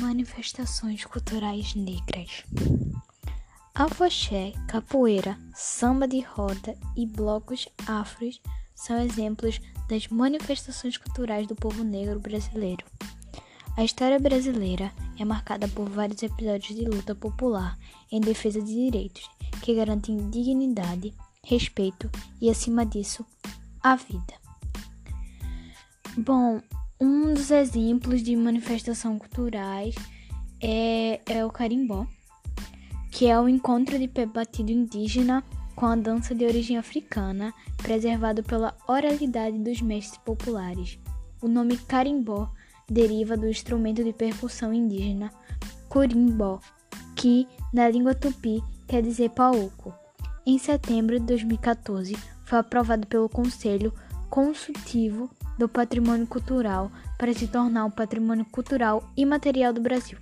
manifestações culturais negras. Afoxé, capoeira, samba de roda e blocos afros são exemplos das manifestações culturais do povo negro brasileiro. A história brasileira é marcada por vários episódios de luta popular em defesa de direitos que garantem dignidade, respeito e, acima disso, a vida. Bom, um dos exemplos de manifestação culturais é, é o carimbó, que é o encontro de pé batido indígena com a dança de origem africana, preservado pela oralidade dos mestres populares. O nome carimbó deriva do instrumento de percussão indígena curimbó, que, na língua tupi, quer dizer pauco. Em setembro de 2014, foi aprovado pelo Conselho Consultivo do Patrimônio Cultural para se tornar um patrimônio cultural imaterial do Brasil.